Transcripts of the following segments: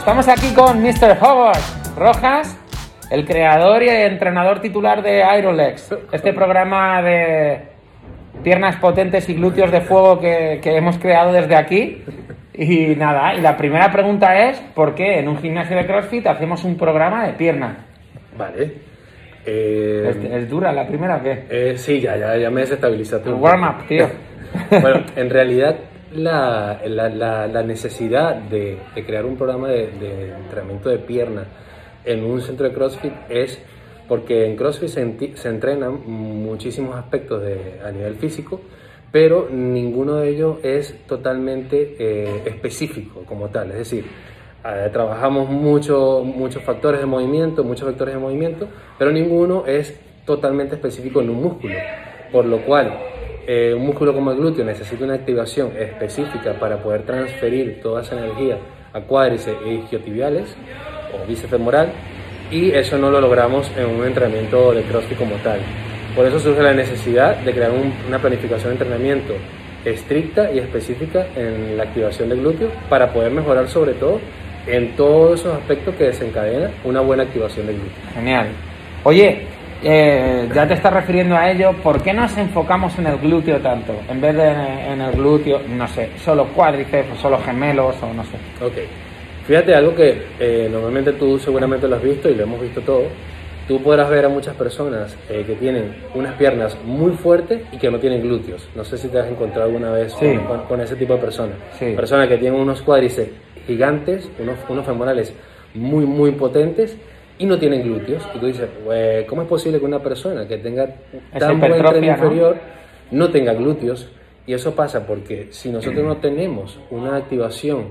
Estamos aquí con Mr. Howard Rojas, el creador y entrenador titular de Ironlex, este programa de piernas potentes y glúteos de fuego que, que hemos creado desde aquí. Y nada, y la primera pregunta es, ¿por qué en un gimnasio de CrossFit hacemos un programa de piernas? Vale. Eh, ¿Es, es dura la primera o qué? eh, sí, ya, ya, ya me desestabilizaste. El un warm poco. up, tío. bueno, en realidad la, la, la- necesidad de, crear un programa de, entrenamiento de pierna en un centro de CrossFit es porque en CrossFit se, enti- entrenan muchísimos aspectos a nivel físico, pero ninguno de ellos es totalmente eh, específico como tal. Es decir, eh, trabajamos mucho, muchos factores de movimiento, muchos vectores de movimiento, pero ninguno es totalmente específico en un músculo. Por lo cual, eh, un músculo como el glúteo necesita una activación específica para poder transferir toda esa energía a cuádriceps e isquiotibiales o bíceps femoral y eso no lo logramos en un entrenamiento de CrossFit como tal. Por eso surge la necesidad de crear un- una planificación de entrenamiento estricta y específica en la activación del glúteo para poder mejorar sobre todo en todos esos aspectos que desencadena una buena activación del glúteo. Genial. Oye, eh, ya te estás refiriendo a ello, ¿por qué nos enfocamos en el glúteo tanto? En vez de en, el glúteo, no sé, solo cuádriceps o solo gemelos o no sé. Ok. Fíjate algo que eh, normalmente tú seguramente lo has visto y lo hemos visto todo. Tú podrás ver a muchas personas eh, que tienen unas piernas muy fuertes y que no tienen glúteos. No sé si te has encontrado alguna vez Sí. con, con- con ese tipo de personas. Sí. Personas que tienen unos cuádriceps gigantes, unos, unos femorales muy, muy potentes y no tienen glúteos. Y tú dices, "Pues, ¿cómo es posible que una persona que tenga tan buen tren ¿no? inferior no tenga glúteos? Y eso pasa porque si nosotros no tenemos una activación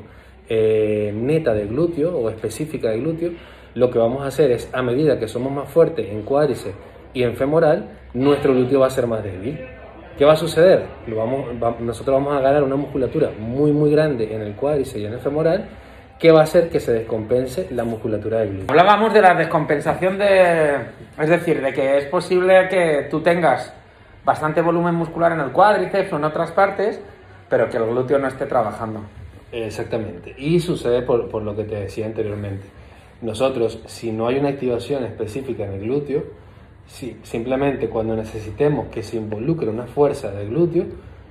eh, neta de glúteo o específica de glúteo, lo que vamos a hacer es, a medida que somos más fuertes en cuádriceps y en femoral, nuestro glúteo va a ser más débil. ¿Qué va a suceder? Lo vamos, va- nosotros vamos a ganar una musculatura muy muy grande en el cuádriceps y en el femoral, que va a hacer que se descompense la musculatura del glúteo. Hablábamos de la descompensación de... Es decir, de que es posible que tú tengas bastante volumen muscular en el cuádriceps o en otras partes, pero que el glúteo no esté trabajando. Exactamente. Y sucede por, por lo que te decía anteriormente. Nosotros, si no hay una activación específica en el glúteo, si, simplemente cuando necesitemos que se involucre una fuerza del glúteo,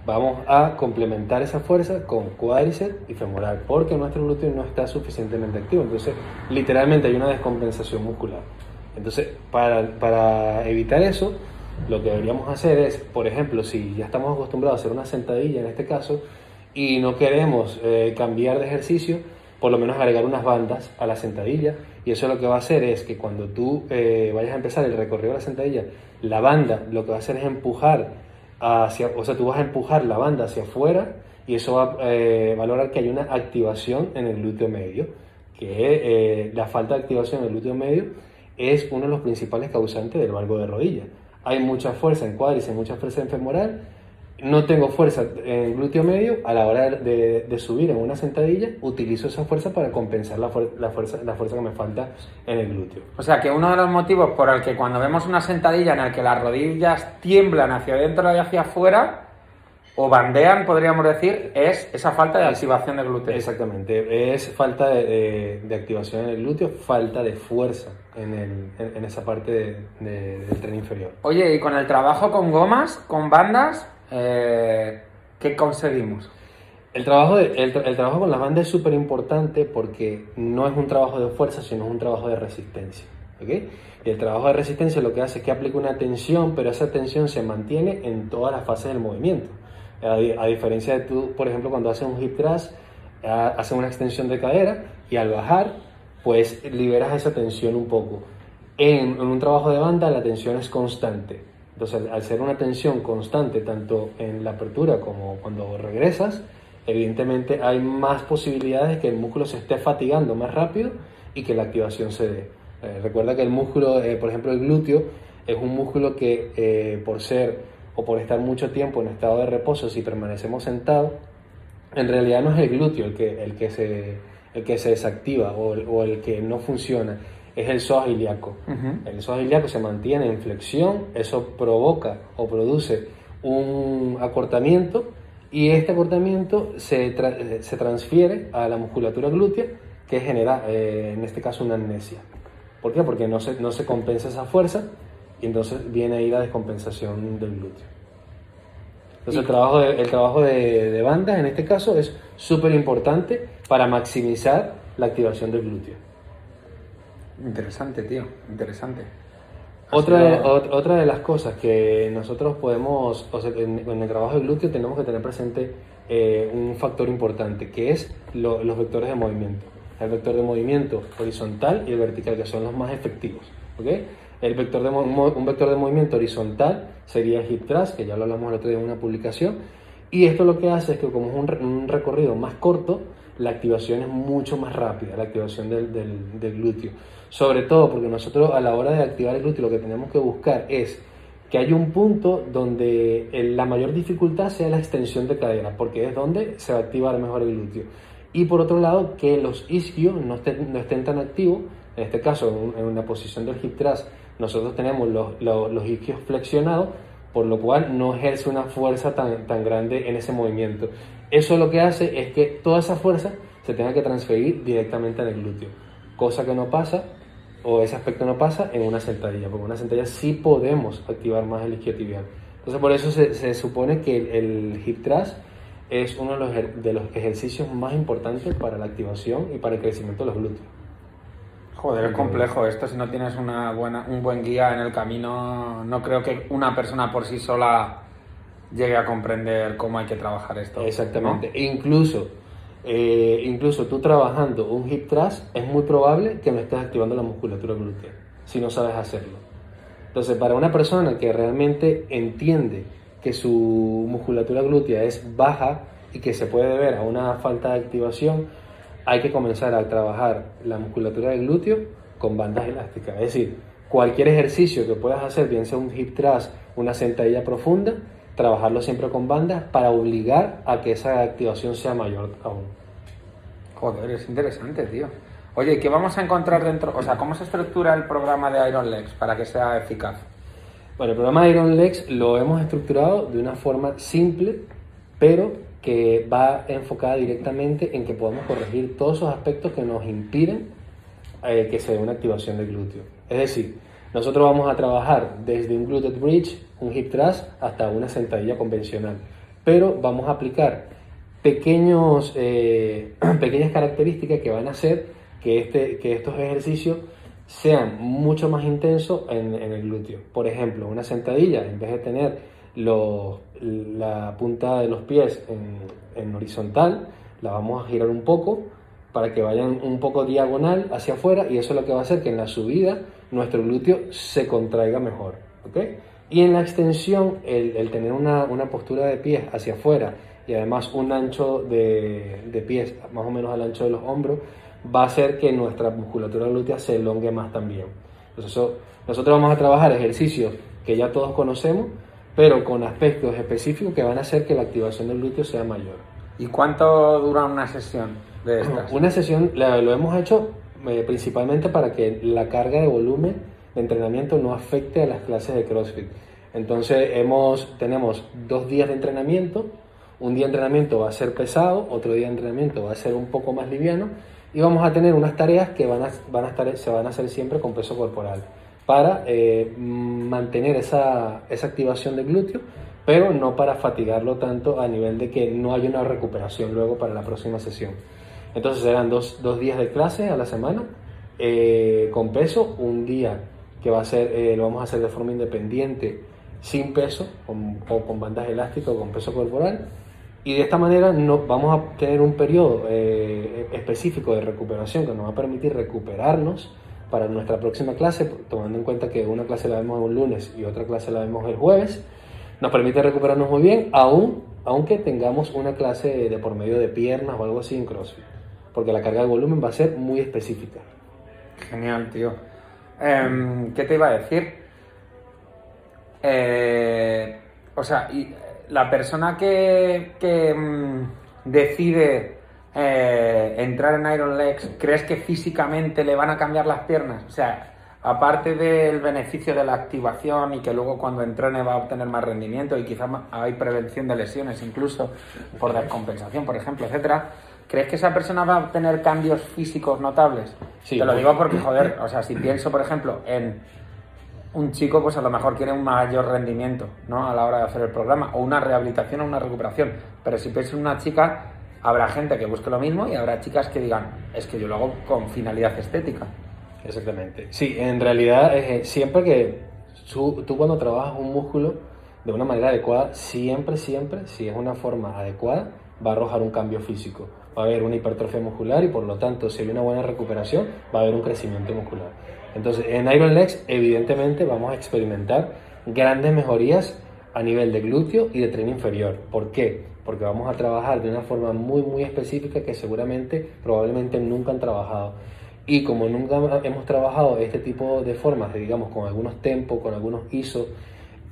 vamos a complementar esa fuerza con cuádriceps y femoral, porque nuestro glúteo no está suficientemente activo. Entonces, literalmente hay una descompensación muscular. Entonces, para, para evitar eso, lo que deberíamos hacer es, por ejemplo, si ya estamos acostumbrados a hacer una sentadilla en este caso, y no queremos eh, cambiar de ejercicio, por lo menos agregar unas bandas a la sentadilla. Y eso lo que va a hacer es que cuando tú eh, vayas a empezar el recorrido de la sentadilla, la banda lo que va a hacer es empujar hacia, o sea, tú vas a empujar la banda hacia afuera y eso va eh, a lograr que haya una activación en el glúteo medio, que eh, la falta de activación en el glúteo medio es uno de los principales causantes del valgo de rodilla. Hay mucha fuerza en cuádriceps, mucha fuerza en femoral, no tengo fuerza en glúteo medio, a la hora de, de subir en una sentadilla, utilizo esa fuerza para compensar la, fuer- la fuerza, la fuerza que me falta en el glúteo. O sea que uno de los motivos por el que cuando vemos una sentadilla en la que las rodillas tiemblan hacia adentro y hacia afuera, o bandean, podríamos decir, es esa falta de activación de glúteo. Exactamente, es falta de, de- de activación en el glúteo, falta de fuerza en, el- en- en esa parte de- de- del tren inferior. Oye, y con el trabajo con gomas, con bandas, eh, ¿qué conseguimos? El trabajo, de- el, el trabajo con las bandas es súper importante porque no es un trabajo de fuerza, sino es un trabajo de resistencia. ¿ok? Y el trabajo de resistencia lo que hace es que aplica una tensión, pero esa tensión se mantiene en todas las fases del movimiento. A, a diferencia de tú, por ejemplo, cuando haces un hip thrust, haces una extensión de cadera y al bajar, pues liberas esa tensión un poco. En, en un trabajo de banda la tensión es constante. Entonces, al- al ser una tensión constante, tanto en la apertura como cuando regresas, evidentemente hay más posibilidades de que el músculo se esté fatigando más rápido y que la activación se dé. Eh, recuerda que el músculo, eh, por ejemplo, el glúteo, es un músculo que eh, por ser o por estar mucho tiempo en estado de reposo, si permanecemos sentados, en realidad no es el glúteo el que, el que, se, el que se desactiva o el, o el que no funciona, es el psoas ilíaco. Ujú. El psoas ilíaco se mantiene en flexión, eso provoca o produce un acortamiento y este acortamiento se, tra- eh, se transfiere a la musculatura glútea que genera, eh, en este caso, una amnesia. ¿Por qué? Porque no se, no se compensa esa fuerza y entonces viene ahí la descompensación del glúteo. Entonces el trabajo, de, el trabajo de, de bandas en este caso es súper importante para maximizar la activación del glúteo. Interesante, tío, interesante. Otra de, otra de las cosas que nosotros podemos, o sea, en, en el trabajo del glúteo tenemos que tener presente eh, un factor importante, que es lo- los vectores de movimiento. El vector de movimiento horizontal y el vertical, que son los más efectivos. ¿ok? El vector de un vector de movimiento horizontal sería el hip thrust, que ya lo hablamos el otro día en una publicación. Y esto lo que hace es que como es un, un recorrido más corto, la activación es mucho más rápida, la activación del, glúteo. Sobre todo porque nosotros a la hora de activar el glúteo lo que tenemos que buscar es que haya un punto donde la mayor dificultad sea la extensión de cadera, porque es donde se va a activar mejor el glúteo. Y por otro lado, que los isquios no estén, tan activos, en este caso en, un- en una posición del hip thrust, nosotros tenemos los isquios flexionados, por lo cual no ejerce una fuerza tan, tan grande en ese movimiento. Eso lo que hace es que toda esa fuerza se tenga que transferir directamente en el glúteo, cosa que no pasa o ese aspecto no pasa en una sentadilla, porque en una sentadilla sí podemos activar más el isquiotibial. Entonces por eso se, se supone que el, el hip thrust es uno de los, de los ejercicios más importantes para la activación y para el crecimiento de los glúteos. Joder, es complejo esto. Si no tienes una buena, un buen guía en el camino, no creo que una persona por sí sola llegue a comprender cómo hay que trabajar esto. Exactamente. E incluso, eh, incluso tú trabajando un hip thrust, es muy probable que no estés activando la musculatura glútea, si no sabes hacerlo. Entonces, para una persona que realmente entiende que su musculatura glútea es baja y que se puede deber a una falta de activación, hay que comenzar a trabajar la musculatura del glúteo con bandas elásticas. Es decir, cualquier ejercicio que puedas hacer, bien sea un hip thrust, una sentadilla profunda, trabajarlo siempre con bandas para obligar a que esa activación sea mayor aún. Joder, es interesante, tío. Oye, ¿y ¿qué vamos a encontrar dentro? O sea, ¿cómo se estructura el programa de Iron Legs para que sea eficaz? Bueno, el programa de Iron Legs lo hemos estructurado de una forma simple, pero que va enfocada directamente en que podamos corregir todos esos aspectos que nos impiden eh, que se dé una activación del glúteo. Es decir, nosotros vamos a trabajar desde un glute bridge, un hip thrust, hasta una sentadilla convencional, pero vamos a aplicar pequeños, eh, pequeñas características que van a hacer que, este, que estos ejercicios sean mucho más intensos en, el glúteo. Por ejemplo, una sentadilla, en vez de tener la punta de los pies en, horizontal, la vamos a girar un poco para que vayan un poco diagonal hacia afuera y eso es lo que va a hacer que en la subida nuestro glúteo se contraiga mejor. Y en la extensión, el, el tener una, una postura de pies hacia afuera y además un ancho de, de pies más o menos al ancho de los hombros, va a hacer que nuestra musculatura glútea se elongue más también. Entonces, eso- nosotros vamos a trabajar ejercicios que ya todos conocemos, pero con aspectos específicos que van a hacer que la activación del glúteo sea mayor. ¿Y cuánto dura una sesión de estas? Una sesión la- lo hemos hecho eh, principalmente para que la carga de volumen de entrenamiento no afecte a las clases de CrossFit. Entonces hemos, tenemos dos días de entrenamiento, un día de entrenamiento va a ser pesado, otro día de entrenamiento va a ser un poco más liviano y vamos a tener unas tareas que van a, van a estar, se van a hacer siempre con peso corporal para eh, mantener esa, esa activación del glúteo, pero no para fatigarlo tanto a nivel de que no haya una recuperación luego para la próxima sesión. Entonces serán dos, dos días de clase a la semana eh, con peso, un día que va a ser, eh, lo vamos a hacer de forma independiente, sin peso, con- o con bandas elásticas o con peso corporal. Y de esta manera no, vamos a tener un periodo eh, específico de recuperación que nos va a permitir recuperarnos para nuestra próxima clase, tomando en cuenta que una clase la vemos un lunes y otra clase la vemos el jueves. Nos permite recuperarnos muy bien, aún, aunque tengamos una clase de por medio de piernas o algo así en CrossFit, porque la carga de volumen va a ser muy específica. Genial, tío. Em, ¿Qué te iba a decir? Eh, o sea, y la persona que, que, mm, decide eh, entrar en Iron Legs, ¿crees que físicamente le van a cambiar las piernas? O sea, aparte del beneficio de la activación y que luego cuando entrene va a obtener más rendimiento y quizás hay prevención de lesiones incluso por descompensación, por ejemplo, etcétera, ¿crees que esa persona va a obtener cambios físicos notables? Sí. Te lo digo porque, joder, o sea, si pienso, por ejemplo, en un chico, pues a lo mejor quiere un mayor rendimiento, ¿no? A la hora de hacer el programa, o una rehabilitación o una recuperación. Pero si pienso en una chica, habrá gente que busque lo mismo y habrá chicas que digan, es que yo lo hago con finalidad estética. Exactamente. Sí, en realidad, eh, siempre que tú, tú cuando trabajas un músculo de una manera adecuada, siempre, siempre, si es una forma adecuada, va a arrojar un cambio físico. Va a haber una hipertrofia muscular y por lo tanto, si hay una buena recuperación, va a haber un crecimiento muscular. Entonces, en Iron Legs, evidentemente, vamos a experimentar grandes mejorías a nivel de glúteo y de tren inferior. ¿Por qué? Porque vamos a trabajar de una forma muy, muy específica que seguramente, probablemente nunca han trabajado. Y como nunca hemos trabajado este tipo de formas, digamos, con algunos tempos, con algunos ISO,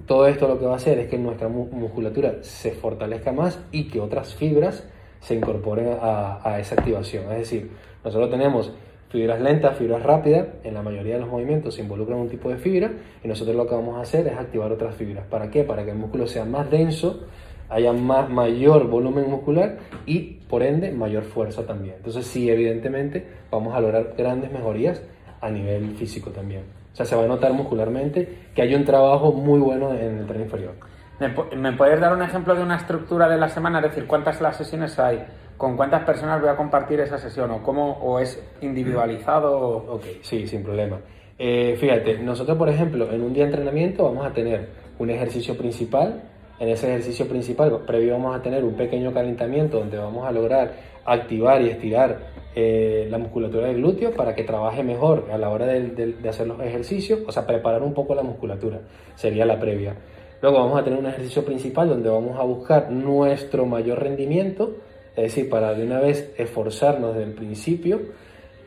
todo esto lo que va a hacer es que nuestra musculatura se fortalezca más y que otras fibras se incorporen a, esa activación. Es decir, nosotros tenemos fibras lentas, fibras rápidas, en la mayoría de los movimientos se involucran un tipo de fibra y nosotros lo que vamos a hacer es activar otras fibras. ¿Para qué? Para que el músculo sea más denso, haya más, mayor volumen muscular y por ende mayor fuerza también. Entonces sí, evidentemente vamos a lograr grandes mejorías a nivel físico también. O sea, se va a notar muscularmente que hay un trabajo muy bueno en el tren inferior. ¿Me, puedes dar un ejemplo de una estructura de la semana? Es decir, ¿cuántas las sesiones hay? ¿Con cuántas personas voy a compartir esa sesión? ¿O cómo o es individualizado? Ok, sí, sin problema. Eh, fíjate, nosotros por ejemplo en un día de entrenamiento vamos a tener un ejercicio principal. En ese ejercicio principal previo vamos a tener un pequeño calentamiento donde vamos a lograr activar y estirar eh, la musculatura del glúteo para que trabaje mejor a la hora de, de hacer los ejercicios, o sea, preparar un poco la musculatura, sería la previa. Luego vamos a tener un ejercicio principal donde vamos a buscar nuestro mayor rendimiento, es decir, para de una vez esforzarnos desde el principio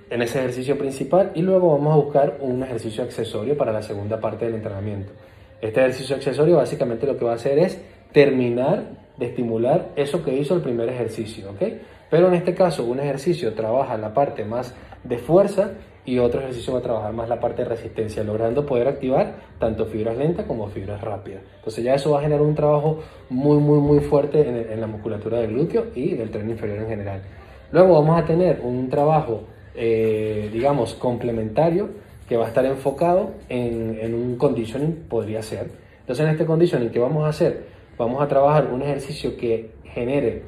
en ese ejercicio principal y luego vamos a buscar un ejercicio accesorio para la segunda parte del entrenamiento. Este ejercicio accesorio básicamente lo que va a hacer es terminar de estimular eso que hizo el primer ejercicio, ¿ok? Pero en este caso un ejercicio trabaja la parte más de fuerza y otro ejercicio va a trabajar más la parte de resistencia, logrando poder activar tanto fibras lentas como fibras rápidas. Entonces ya eso va a generar un trabajo muy, muy, muy fuerte en, la musculatura del glúteo y del tren inferior en general. Luego vamos a tener un trabajo, eh, digamos, complementario que va a estar enfocado en, en un conditioning, podría ser. Entonces en este conditioning, ¿qué vamos a hacer? Vamos a trabajar un ejercicio que genere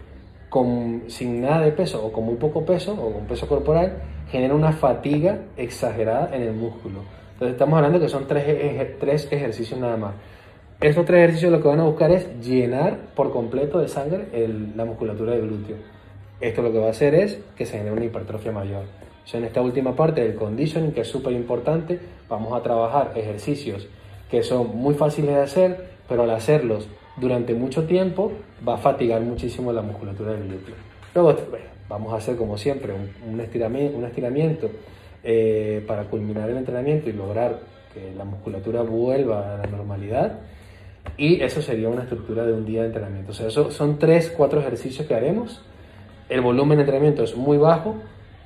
con, sin nada de peso o con muy poco peso o con peso corporal, genera una fatiga exagerada en el músculo. Entonces estamos hablando que son tres, tres ejercicios nada más. Estos tres ejercicios lo que van a buscar es llenar por completo de sangre la musculatura del glúteo. Esto lo que va a hacer es que se genere una hipertrofia mayor. en esta última parte del conditioning, que es súper importante, vamos a trabajar ejercicios que son muy fáciles de hacer, pero al hacerlos durante mucho tiempo va a fatigar muchísimo la musculatura del glúteo. Luego, vamos a hacer como siempre un, estiramiento, un estiramiento eh, para culminar el entrenamiento y lograr que la musculatura vuelva a la normalidad. Y eso sería una estructura de un día de entrenamiento. O sea, eso son tres, cuatro ejercicios que haremos. El volumen de entrenamiento es muy bajo,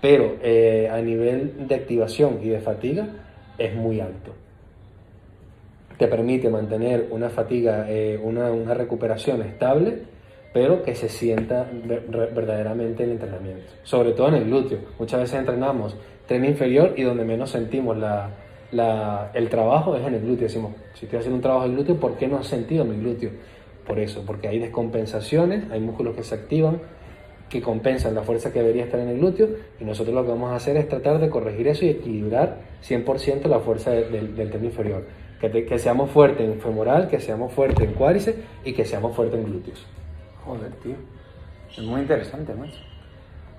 pero eh, a nivel de activación y de fatiga es muy alto. Te permite mantener una fatiga, eh, una, una recuperación estable pero que se sienta verdaderamente el entrenamiento, sobre todo en el glúteo. Muchas veces entrenamos tren inferior y donde menos sentimos la, el trabajo es en el glúteo. Decimos, si estoy haciendo un trabajo en el glúteo, ¿por qué no has sentido mi glúteo? Por eso, porque hay descompensaciones, hay músculos que se activan, que compensan la fuerza que debería estar en el glúteo y nosotros lo que vamos a hacer es tratar de corregir eso y equilibrar 100% la fuerza del, del tren inferior. Que, que seamos fuertes en femoral, que seamos fuertes en cuádriceps y que seamos fuertes en glúteos. Joder, tío. Es muy interesante, macho.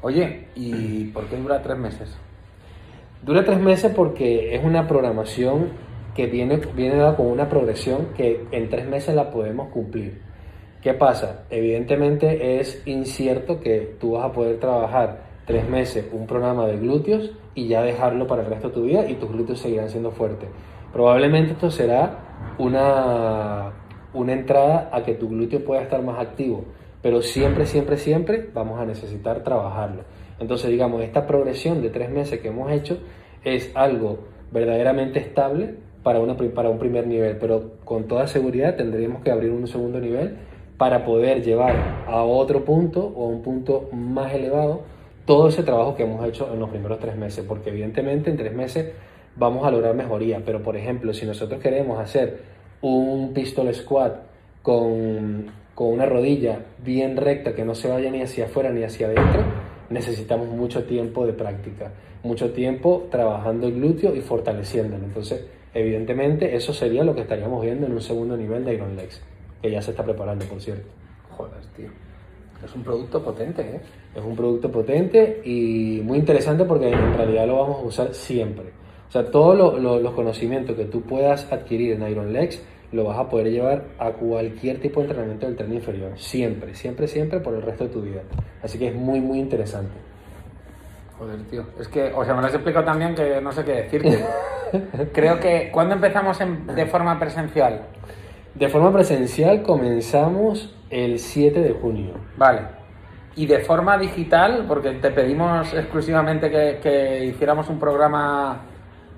Oye, ¿y por qué dura tres meses? Dura tres meses porque es una programación que viene, viene dada con una progresión que en tres meses la podemos cumplir. ¿Qué pasa? Evidentemente es incierto que tú vas a poder trabajar tres meses un programa de glúteos y ya dejarlo para el resto de tu vida y tus glúteos seguirán siendo fuertes. Probablemente esto será una una entrada a que tu glúteo pueda estar más activo, pero siempre, siempre, siempre vamos a necesitar trabajarlo. Entonces, digamos, esta progresión de tres meses que hemos hecho es algo verdaderamente estable para, una, para un primer nivel, pero con toda seguridad tendríamos que abrir un segundo nivel para poder llevar a otro punto o a un punto más elevado todo ese trabajo que hemos hecho en los primeros tres meses, porque evidentemente en tres meses vamos a lograr mejoría, pero por ejemplo, si nosotros queremos hacer un pistol squat con, con una rodilla bien recta, que no se vaya ni hacia afuera ni hacia adentro, necesitamos mucho tiempo de práctica, mucho tiempo trabajando el glúteo y fortaleciéndolo. Entonces, evidentemente, eso sería lo que estaríamos viendo en un segundo nivel de Iron Legs, que ya se está preparando, por cierto. Joder, tío. Es un producto potente, ¿eh? Es un producto potente y muy interesante porque en realidad lo vamos a usar siempre. O sea, todos los conocimientos que tú puedas adquirir en Iron Legs lo vas a poder llevar a cualquier tipo de entrenamiento del tren inferior. Siempre, siempre, siempre por el resto de tu vida. Así que es muy, muy interesante. Joder, tío. Es que, o sea, me lo has explicado también que no sé qué decirte. Creo que, ¿cuándo empezamos de forma presencial? De forma presencial comenzamos el 7 de junio. Vale. Y de forma digital, porque te pedimos exclusivamente que, que hiciéramos un programa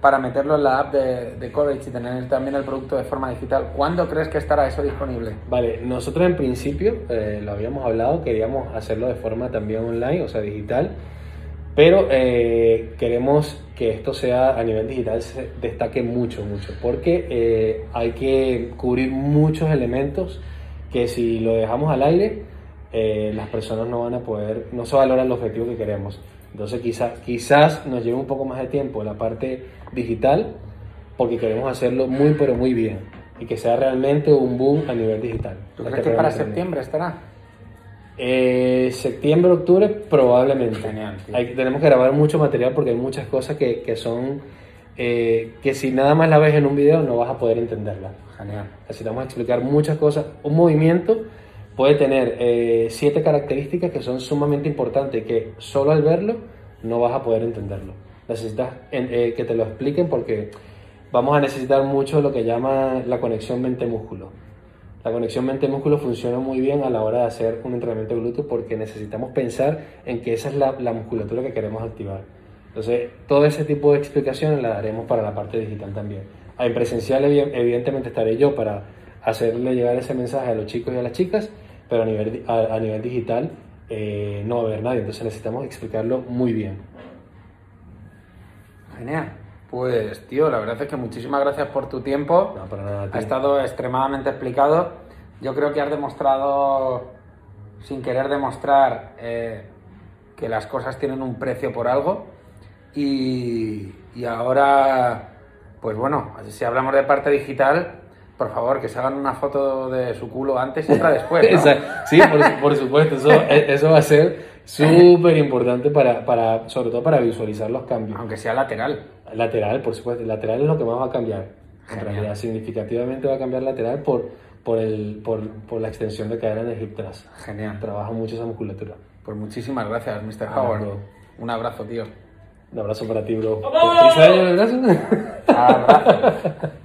para meterlo en la app de, de y tener también el producto de forma digital. ¿Cuándo crees que estará eso disponible? Vale, nosotros en principio eh, lo habíamos hablado, queríamos hacerlo de forma también online, o sea, digital, pero eh, queremos que esto sea a nivel digital se destaque mucho, mucho, porque eh, hay que cubrir muchos elementos que si lo dejamos al aire, las personas no van a poder, no se valoran el objetivo que queremos. Entonces quizás quizás nos lleve un poco más de tiempo la parte digital porque queremos hacerlo muy pero muy bien y que sea realmente un boom a nivel digital. ¿Tú crees que para septiembre estará? Eh, septiembre, octubre probablemente. Genial, hay, tenemos que grabar mucho material porque hay muchas cosas que, que son eh, que si nada más la ves en un video no vas a poder entenderla. Genial. Necesitamos explicar muchas cosas. Un movimiento puede tener eh, siete características que son sumamente importantes que solo al verlo no vas a poder entenderlo. Necesitas eh, que te lo expliquen porque vamos a necesitar mucho lo que llama la conexión mente-músculo. La conexión mente-músculo funciona muy bien a la hora de hacer un entrenamiento glúteo porque necesitamos pensar en que esa es la, la musculatura que queremos activar. Entonces, todo ese tipo de explicaciones la daremos para la parte digital también. En presencial, evidentemente, estaré yo para hacerle llegar ese mensaje a los chicos y a las chicas pero a nivel, a, nivel digital eh, no va a haber nadie, entonces necesitamos explicarlo muy bien. Genial. Pues, tío, la verdad es que muchísimas gracias por tu tiempo. No, para nada, ha estado extremadamente explicado. Yo creo que has demostrado, sin querer demostrar, eh, que las cosas tienen un precio por algo. Y, y ahora, pues bueno, si hablamos de parte digital, por favor, que se hagan una foto de su culo antes y otra después. sí, por, supuesto, eso, e, eso, va a ser súper importante para, para, sobre todo para visualizar los cambios. Aunque sea lateral. Lateral, por supuesto, lateral es lo que más va a cambiar. En realidad, significativamente va a cambiar lateral por, por, el, por, por la extensión de cadera en el hip thrust. Genial. Trabaja mucho esa musculatura. Pues muchísimas gracias, Mr. Howard. Un abrazo, tío. Un abrazo para ti, bro. ¿Te el abrazo? Abrazo.